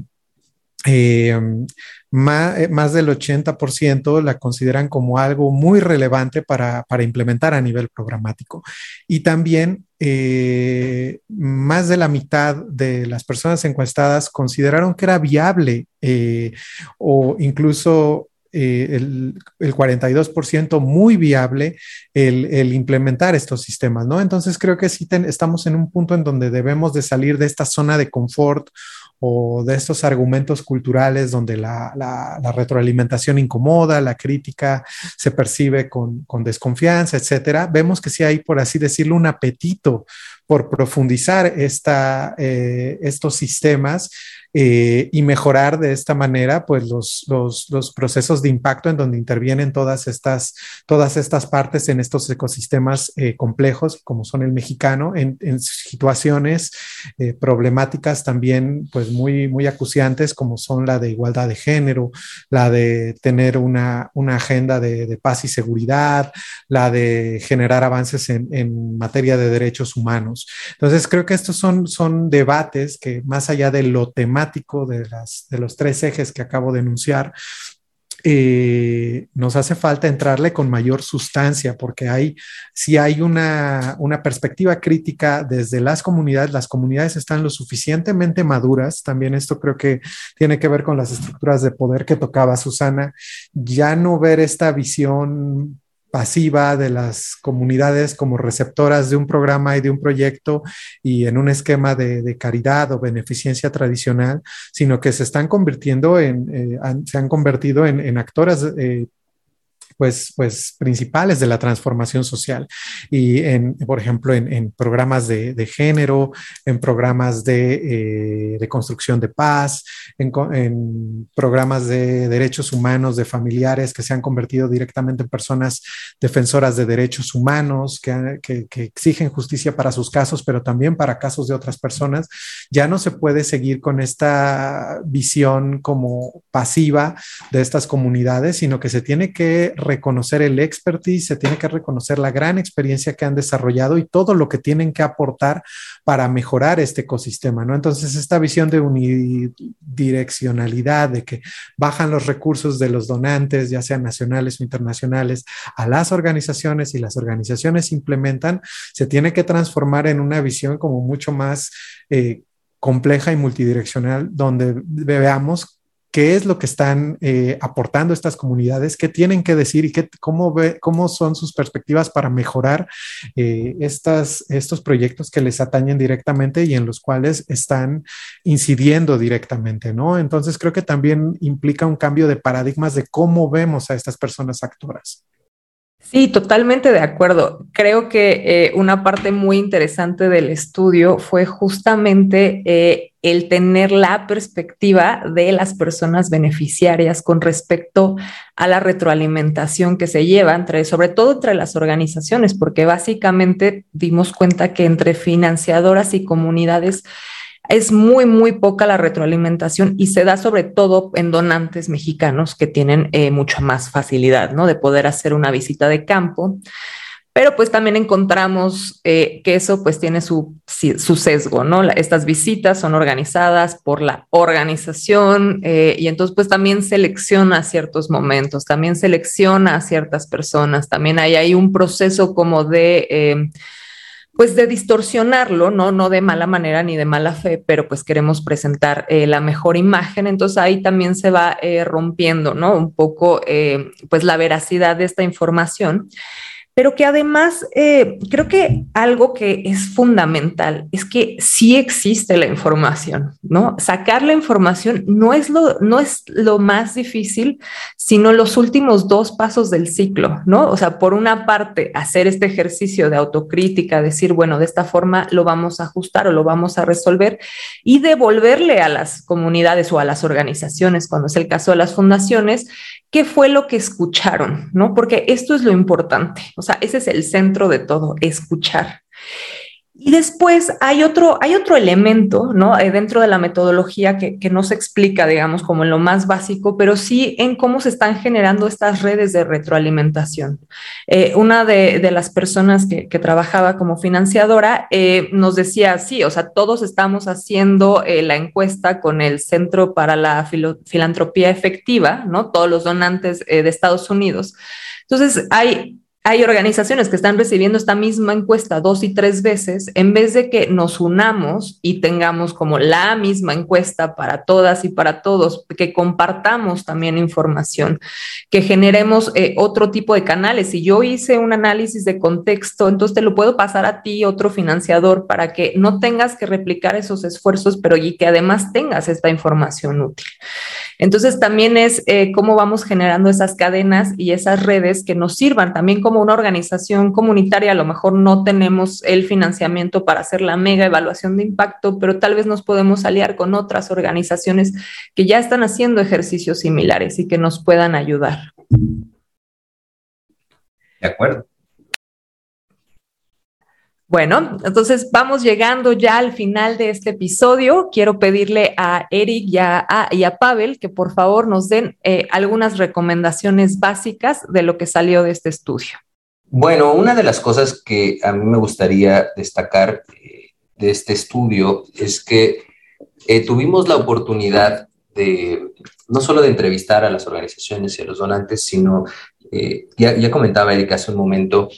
eh, más, eh, más, del 80% la consideran como algo muy relevante para, para implementar a nivel programático. Y también eh, más de la mitad de las personas encuestadas consideraron que era viable eh, o incluso eh, el, el, 42% muy viable el, implementar estos sistemas, ¿no? Entonces creo que sí estamos en un punto en donde debemos de salir de esta zona de confort o de estos argumentos culturales donde la, la, retroalimentación incomoda, la crítica se percibe con, con, desconfianza, etcétera, vemos que sí hay, por así decirlo, un apetito por profundizar esta, eh, estos sistemas eh, y mejorar de esta manera pues los, los, procesos de impacto en donde intervienen todas estas, todas estas partes en estos ecosistemas eh, complejos como son el mexicano en, situaciones eh, problemáticas también pues muy, muy acuciantes como son la de igualdad de género, la de tener una, una agenda de, paz y seguridad, la de generar avances en, en materia de derechos humanos. Entonces creo que estos son, son debates que más allá de lo temático de, los tres ejes que acabo de enunciar, eh, nos hace falta entrarle con mayor sustancia, porque hay, si hay una, una, perspectiva crítica desde las comunidades, las comunidades están lo suficientemente maduras, también esto creo que tiene que ver con las estructuras de poder que tocaba Susana, ya no ver esta visión pasiva de las comunidades como receptoras de un programa y de un proyecto y en un esquema de, caridad o beneficencia tradicional, sino que se están convirtiendo en, eh, se han convertido en, en actoras eh, pues, pues, principales de la transformación social. Y, en, por ejemplo, en, programas de, género, en programas de, eh, construcción de paz, en, programas de derechos humanos de familiares que se han convertido directamente en personas defensoras de derechos humanos, que, que exigen justicia para sus casos, pero también para casos de otras personas. Ya no se puede seguir con esta visión como pasiva de estas comunidades, sino que se tiene que reconocer el expertise, se tiene que reconocer la gran experiencia que han desarrollado y todo lo que tienen que aportar para mejorar este ecosistema, ¿no? Entonces, esta visión de unidireccionalidad, de que bajan los recursos de los donantes, ya sean nacionales o internacionales, a las organizaciones y las organizaciones implementan, se tiene que transformar en una visión como mucho más eh, compleja y multidireccional, donde veamos qué es lo que están eh, aportando estas comunidades, qué tienen que decir y qué, cómo, cómo son sus perspectivas para mejorar eh, estas, estos proyectos que les atañen directamente y en los cuales están incidiendo directamente, ¿no? Entonces creo que también implica un cambio de paradigmas de cómo vemos a estas personas actoras. Sí, totalmente de acuerdo. Creo que eh, una parte muy interesante del estudio fue justamente eh, el tener la perspectiva de las personas beneficiarias con respecto a la retroalimentación que se lleva entre, sobre todo entre las organizaciones, porque básicamente dimos cuenta que entre financiadoras y comunidades es muy, muy poca la retroalimentación y se da sobre todo en donantes mexicanos que tienen eh, mucha más facilidad, ¿no? De poder hacer una visita de campo. Pero pues también encontramos eh, que eso pues tiene su, sesgo, ¿no? estas visitas son organizadas por la organización eh, y entonces pues también selecciona ciertos momentos, también selecciona a ciertas personas, también hay un proceso como de pues de distorsionarlo, ¿no? No de mala manera ni de mala fe, pero pues queremos presentar eh, la mejor imagen. Entonces ahí también se va eh, rompiendo, ¿no? Un poco, eh, pues la veracidad de esta información pero que además eh, creo que algo que es fundamental es que sí existe la información, ¿no? Sacar la información no es lo, no es lo más difícil, sino los últimos dos pasos del ciclo, ¿no? O sea, por una parte, hacer este ejercicio de autocrítica, decir, bueno, de esta forma lo vamos a ajustar o lo vamos a resolver y devolverle a las comunidades o a las organizaciones, cuando es el caso de las fundaciones, qué fue lo que escucharon, ¿no? Porque esto es lo importante, o sea, ese es el centro de todo, escuchar. Y después hay otro, hay otro elemento, ¿no? Eh, dentro de la metodología que, no se explica, digamos, como en lo más básico, pero sí en cómo se están generando estas redes de retroalimentación. Eh, una de, las personas que, trabajaba como financiadora eh, nos decía, sí, o sea, todos estamos haciendo la encuesta con el Centro para la Filantropía Efectiva, ¿no? Todos los donantes de Estados Unidos. Entonces, hay hay organizaciones que están recibiendo esta misma encuesta dos y tres veces, en vez de que nos unamos y tengamos como la misma encuesta para todas y para todos, que compartamos también información, que generemos eh, otro tipo de canales. Si yo hice un análisis de contexto, entonces te lo puedo pasar a ti, otro financiador, para que no tengas que replicar esos esfuerzos, pero y que además tengas esta información útil. Entonces también es eh, cómo vamos generando esas cadenas y esas redes que nos sirvan también como una organización comunitaria. A lo mejor no tenemos el financiamiento para hacer la mega evaluación de impacto, pero tal vez nos podemos aliar con otras organizaciones que ya están haciendo ejercicios similares y que nos puedan ayudar. De acuerdo. Bueno, entonces vamos llegando ya al final de este episodio. Quiero pedirle a Eric y a, Pavel que por favor nos den eh, algunas recomendaciones básicas de lo que salió de este estudio. Bueno, una de las cosas que a mí me gustaría destacar eh, de este estudio es que eh, tuvimos la oportunidad de, no solo de entrevistar a las organizaciones y a los donantes, sino, ya, ya, comentaba Erika hace un momento,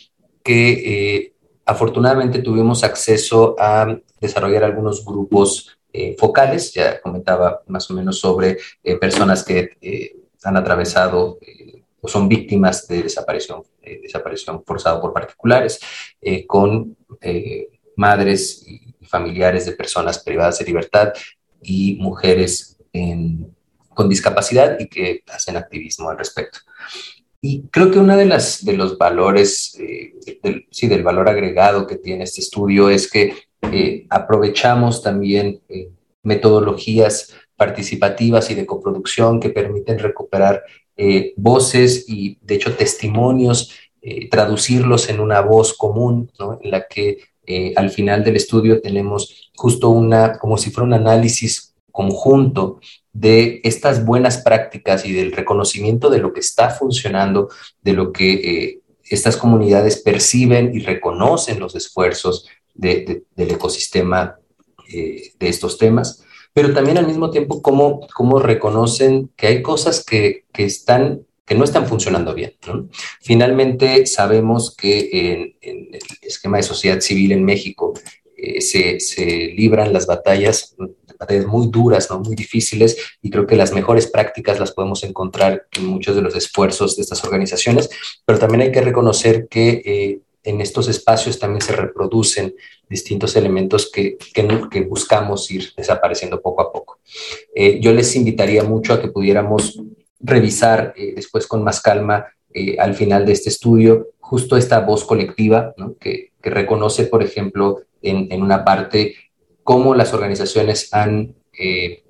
que afortunadamente tuvimos acceso a desarrollar algunos grupos eh, focales, ya comentaba más o menos sobre personas que han atravesado o son víctimas de desaparición, desaparición forzada por particulares, con madres y familiares de personas privadas de libertad y mujeres con discapacidad y que hacen activismo al respecto. Y creo que uno de, las, de los valores, eh, del, sí, del valor agregado que tiene este estudio es que eh, aprovechamos también eh, metodologías participativas y de coproducción que permiten recuperar voces y, de hecho, testimonios, traducirlos en una voz común, ¿no? en la que al final del estudio tenemos justo una, como si fuera un análisis conjunto de estas buenas prácticas y del reconocimiento de lo que está funcionando, de lo que eh, estas comunidades perciben y reconocen los esfuerzos del ecosistema eh, de estos temas, pero también al mismo tiempo cómo, cómo reconocen que hay cosas que, que, están que no están funcionando bien. Finalmente, sabemos que en, el esquema de sociedad civil en México eh, se, se, libran las batallas batallas muy duras, ¿no? muy difíciles, y creo que las mejores prácticas las podemos encontrar en muchos de los esfuerzos de estas organizaciones, pero también hay que reconocer que eh, en estos espacios también se reproducen distintos elementos que, que, buscamos ir desapareciendo poco a poco. Eh, yo les invitaría mucho a que pudiéramos revisar eh, después con más calma al final de este estudio justo esta voz colectiva ¿no? que, que, reconoce, por ejemplo, en, en una parte cómo las organizaciones han, eh,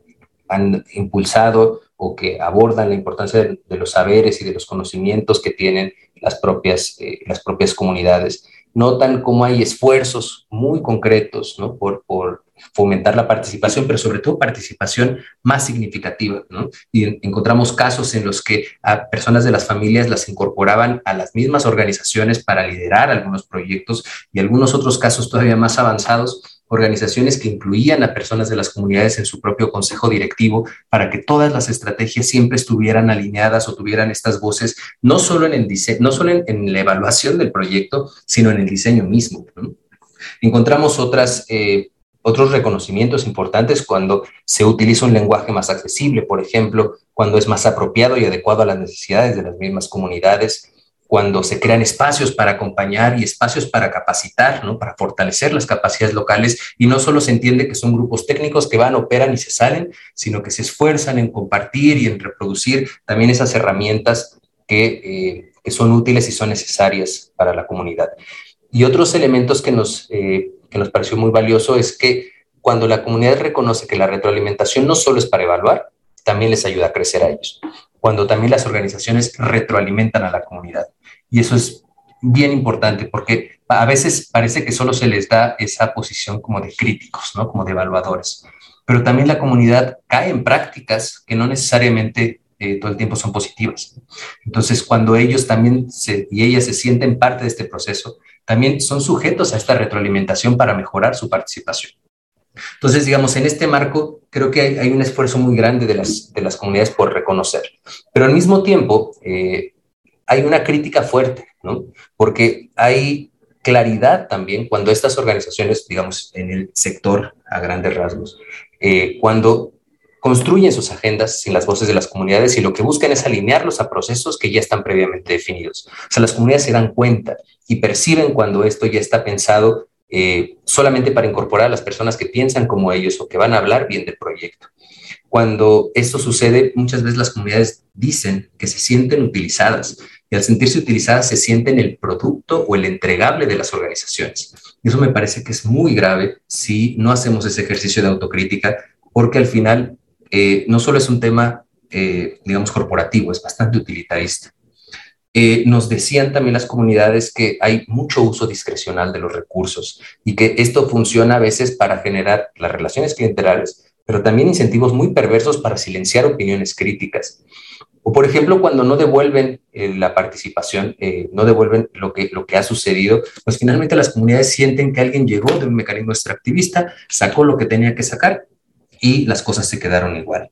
han impulsado o que abordan la importancia de, los saberes y de los conocimientos que tienen las propias, eh, las propias comunidades. Notan cómo hay esfuerzos muy concretos ¿no? por, por fomentar la participación, pero sobre todo participación más significativa. ¿no? Y encontramos casos en los que a personas de las familias las incorporaban a las mismas organizaciones para liderar algunos proyectos y algunos otros casos todavía más avanzados organizaciones que incluían a personas de las comunidades en su propio consejo directivo para que todas las estrategias siempre estuvieran alineadas o tuvieran estas voces, no solo en, el diseño, no solo en, la evaluación del proyecto, sino en el diseño mismo. Encontramos eh, otros reconocimientos importantes cuando se utiliza un lenguaje más accesible, por ejemplo, cuando es más apropiado y adecuado a las necesidades de las mismas comunidades, cuando se crean espacios para acompañar y espacios para capacitar, ¿no? para fortalecer las capacidades locales y no solo se entiende que son grupos técnicos que van, operan y se salen, sino que se esfuerzan en compartir y en reproducir también esas herramientas que, eh, que son útiles y son necesarias para la comunidad. Y otros elementos que nos, eh, que nos pareció muy valioso es que cuando la comunidad reconoce que la retroalimentación no solo es para evaluar, también les ayuda a crecer a ellos. Cuando también las organizaciones retroalimentan a la comunidad. Y eso es bien importante porque a veces parece que solo se les da esa posición como de críticos, ¿no? Como de evaluadores. Pero también la comunidad cae en prácticas que no necesariamente eh, todo el tiempo son positivas. Entonces, cuando ellos también y ellas se sienten parte de este proceso, también son sujetos a esta retroalimentación para mejorar su participación. Entonces, digamos, en este marco creo que hay, un esfuerzo muy grande de las, de las comunidades por reconocer, pero al mismo tiempo eh, hay una crítica fuerte, ¿no? Porque hay claridad también cuando estas organizaciones, digamos, en el sector a grandes rasgos, eh, cuando construyen sus agendas sin las voces de las comunidades y lo que buscan es alinearlos a procesos que ya están previamente definidos. O sea, las comunidades se dan cuenta y perciben cuando esto ya está pensado eh, solamente para incorporar a las personas que piensan como ellos o que van a hablar bien del proyecto. Cuando esto sucede, muchas veces las comunidades dicen que se sienten utilizadas y al sentirse utilizadas se sienten el producto o el entregable de las organizaciones. Y eso me parece que es muy grave si no hacemos ese ejercicio de autocrítica, porque al final eh, no solo es un tema, eh, digamos, corporativo, es bastante utilitarista. Eh, nos decían también las comunidades que hay mucho uso discrecional de los recursos y que esto funciona a veces para generar las relaciones clientelares, pero también incentivos muy perversos para silenciar opiniones críticas. O, por ejemplo, cuando no devuelven eh, la participación, eh, no devuelven lo que, lo que ha sucedido, pues finalmente las comunidades sienten que alguien llegó de un mecanismo extractivista, sacó lo que tenía que sacar y las cosas se quedaron igual.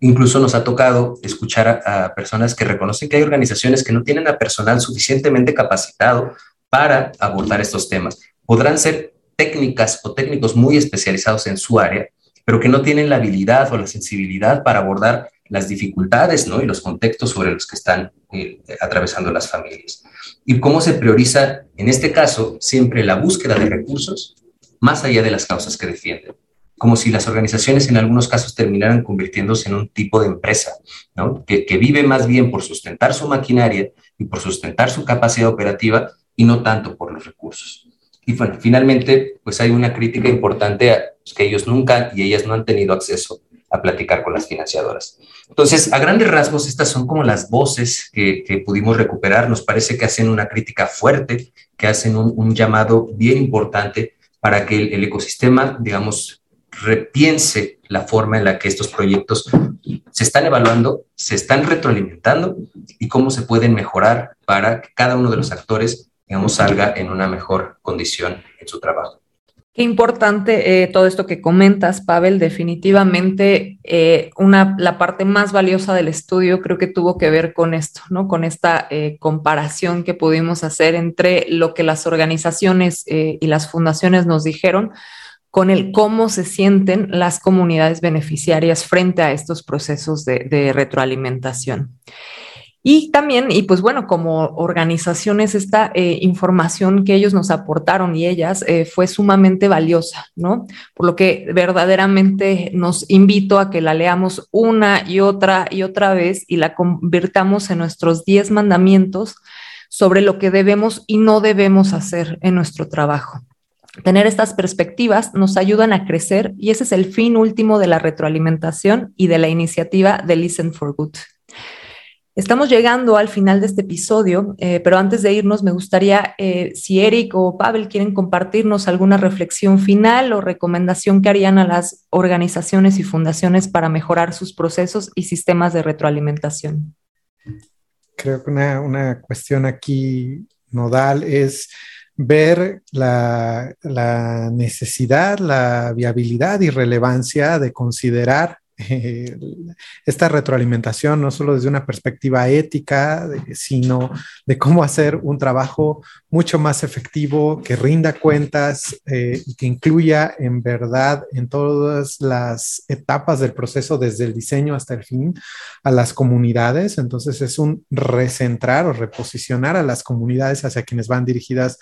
Incluso nos ha tocado escuchar a, personas que reconocen que hay organizaciones que no tienen a personal suficientemente capacitado para abordar estos temas. Podrán ser técnicas o técnicos muy especializados en su área, pero que no tienen la habilidad o la sensibilidad para abordar las dificultades ¿no? y los contextos sobre los que están eh, atravesando las familias. Y cómo se prioriza, en este caso, siempre la búsqueda de recursos más allá de las causas que defienden como si las organizaciones en algunos casos terminaran convirtiéndose en un tipo de empresa, ¿no? que, que, vive más bien por sustentar su maquinaria y por sustentar su capacidad operativa y no tanto por los recursos. Y finalmente, pues hay una crítica importante a pues, que ellos nunca y ellas no han tenido acceso a platicar con las financiadoras. Entonces, a grandes rasgos, estas son como las voces que, pudimos recuperar. Nos parece que hacen una crítica fuerte, que hacen un, llamado bien importante para que el, ecosistema, digamos, repiense la forma en la que estos proyectos se están evaluando, se están retroalimentando y cómo se pueden mejorar para cada uno de los actores, digamos, salga en una mejor condición en su trabajo. Qué importante eh, todo esto que comentas, Pavel. Definitivamente, eh, una, la parte más valiosa del estudio creo que tuvo que ver con esto, ¿no? Con esta eh, comparación que pudimos hacer entre lo que las organizaciones y las fundaciones nos dijeron con el cómo se sienten las comunidades beneficiarias frente a estos procesos de, retroalimentación. Y también, y pues bueno, como organizaciones, esta eh, información que ellos nos aportaron y ellas eh, fue sumamente valiosa, ¿no? Por lo que verdaderamente nos invito a que la leamos una y otra y otra vez y la convirtamos en nuestros 10 mandamientos sobre lo que debemos y no debemos hacer en nuestro trabajo. Tener estas perspectivas nos ayudan a crecer y ese es el fin último de la retroalimentación y de la iniciativa de Listen for Good. Estamos llegando al final de este episodio, eh, pero antes de irnos me gustaría eh, si Eric o Pavel quieren compartirnos alguna reflexión final o recomendación que harían a las organizaciones y fundaciones para mejorar sus procesos y sistemas de retroalimentación. Creo que una, una cuestión aquí nodal es ver la, necesidad, la viabilidad y relevancia de considerar <laughs> esta retroalimentación no solo desde una perspectiva ética, sino de cómo hacer un trabajo mucho más efectivo, que rinda cuentas eh, y que incluya en verdad en todas las etapas del proceso, desde el diseño hasta el fin, a las comunidades. Entonces es un recentrar o reposicionar a las comunidades hacia quienes van dirigidas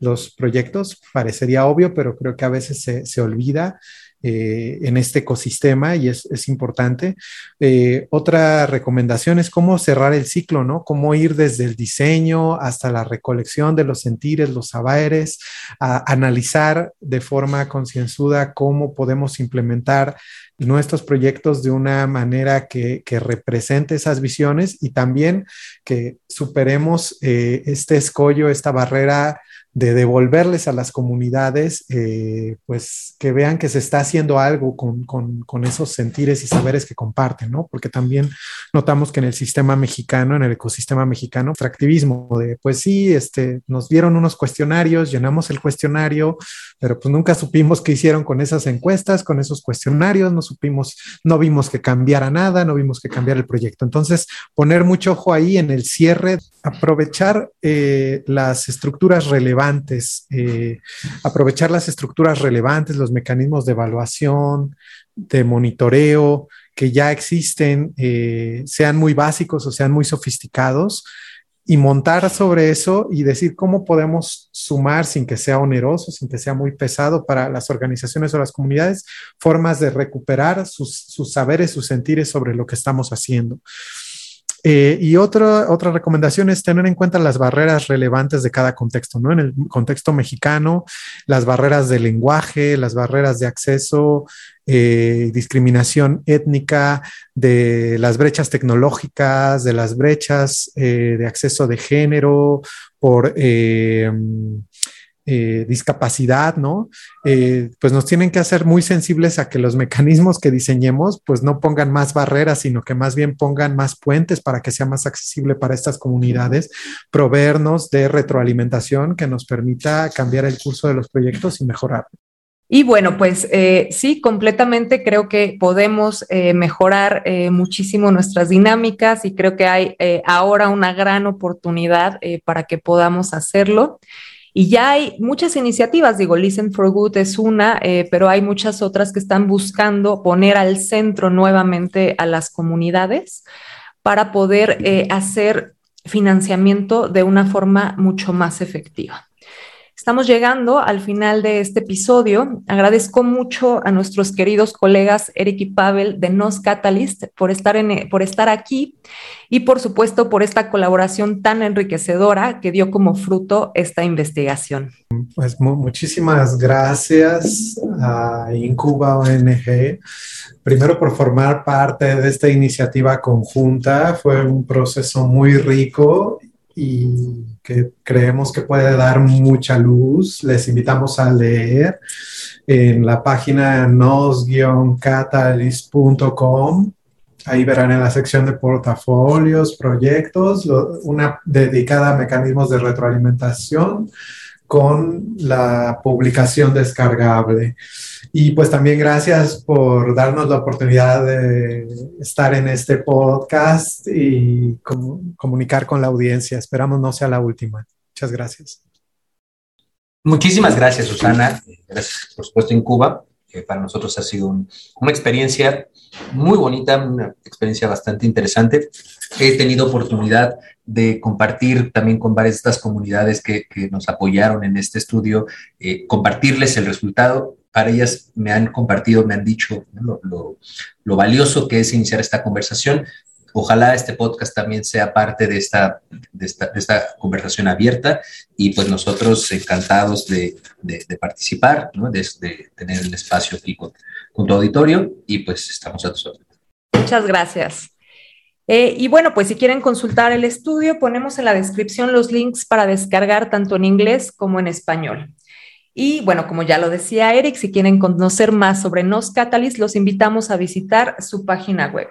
los proyectos. Parecería obvio, pero creo que a veces se, se olvida eh, en este ecosistema y es, es importante. Eh, otra recomendación es cómo cerrar el ciclo, ¿no? Cómo ir desde el diseño hasta la recolección de los sentires, los saberes, a analizar de forma concienzuda cómo podemos implementar nuestros proyectos de una manera que, que, represente esas visiones y también que superemos eh, este escollo, esta barrera de devolverles a las comunidades, eh, pues que vean que se está haciendo algo con, con, esos sentires y saberes que comparten, ¿no? Porque también notamos que en el sistema mexicano, en el ecosistema mexicano, activismo de, pues sí, este, nos dieron unos cuestionarios, llenamos el cuestionario, pero pues nunca supimos qué hicieron con esas encuestas, con esos cuestionarios, no supimos, no vimos que cambiara nada, no vimos que cambiara el proyecto. Entonces, poner mucho ojo ahí en el cierre, aprovechar eh, las estructuras relevantes eh, aprovechar las estructuras relevantes, los mecanismos de evaluación, de monitoreo que ya existen, eh, sean muy básicos o sean muy sofisticados, y montar sobre eso y decir cómo podemos sumar sin que sea oneroso, sin que sea muy pesado para las organizaciones o las comunidades, formas de recuperar sus, sus saberes, sus sentires sobre lo que estamos haciendo. Eh, y otra, otra recomendación es tener en cuenta las barreras relevantes de cada contexto, ¿no? En el contexto mexicano, las barreras de lenguaje, las barreras de acceso, eh, discriminación étnica, de las brechas tecnológicas, de las brechas eh, de acceso de género, por eh, discapacidad, ¿no? Eh, pues nos tienen que hacer muy sensibles a que los mecanismos que diseñemos, pues no pongan más barreras, sino que más bien pongan más puentes para que sea más accesible para estas comunidades, proveernos de retroalimentación que nos permita cambiar el curso de los proyectos y mejorar. Y bueno, pues eh, sí, completamente creo que podemos mejorar muchísimo nuestras dinámicas y creo que hay ahora una gran oportunidad para que podamos hacerlo. Y ya hay muchas iniciativas, digo, Listen for Good es una, pero hay muchas otras que están buscando poner al centro nuevamente a las comunidades para poder hacer financiamiento de una forma mucho más efectiva. Estamos llegando al final de este episodio. Agradezco mucho a nuestros queridos colegas Eric y Pavel de Nos Catalyst por estar, por estar aquí y por supuesto por esta colaboración tan enriquecedora que dio como fruto esta investigación. Pues muchísimas gracias a Incuba ONG. Primero por formar parte de esta iniciativa conjunta. Fue un proceso muy rico y que creemos que puede dar mucha luz. Les invitamos a leer en la página nos-catalyst.com. Ahí verán en la sección de portafolios, proyectos, una dedicada a mecanismos de retroalimentación con la publicación descargable. Y pues también gracias por darnos la oportunidad de estar en este podcast y comunicar con la audiencia. Esperamos no sea la última. Muchas gracias. Muchísimas gracias, Susana. Gracias, por supuesto, en Cuba. Que para nosotros ha sido una experiencia muy bonita, una experiencia bastante interesante. He tenido oportunidad de compartir también con varias de estas comunidades que, nos apoyaron en este estudio, eh, compartirles el resultado para ellas me han compartido, me han dicho lo, valioso que es iniciar esta conversación. Ojalá este podcast también sea parte de esta, de esta, conversación abierta y pues nosotros encantados de, participar, de, tener el espacio aquí con, tu auditorio y pues estamos a tus órdenes. Muchas gracias. Eh, y bueno, pues si quieren consultar el estudio, ponemos en la descripción los links para descargar tanto en inglés como en español. Y bueno, como ya lo decía Eric, si quieren conocer más sobre Nos Catalyst, los invitamos a visitar su página web.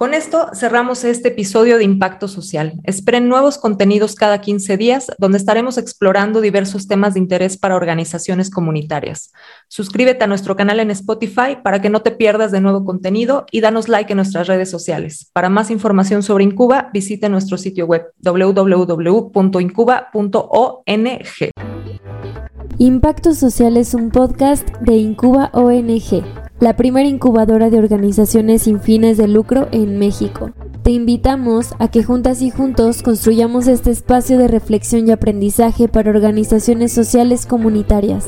Con esto cerramos este episodio de Impacto Social. Esperen nuevos contenidos cada 15 días, donde estaremos explorando diversos temas de interés para organizaciones comunitarias. Suscríbete a nuestro canal en Spotify para que no te pierdas de nuevo contenido y danos like en nuestras redes sociales. Para más información sobre Incuba, visite nuestro sitio web www.incuba.ong. Impacto Social es un podcast de Incuba ONG, la primera incubadora de organizaciones sin fines de lucro en México. Te invitamos a que juntas y juntos construyamos este espacio de reflexión y aprendizaje para organizaciones sociales comunitarias.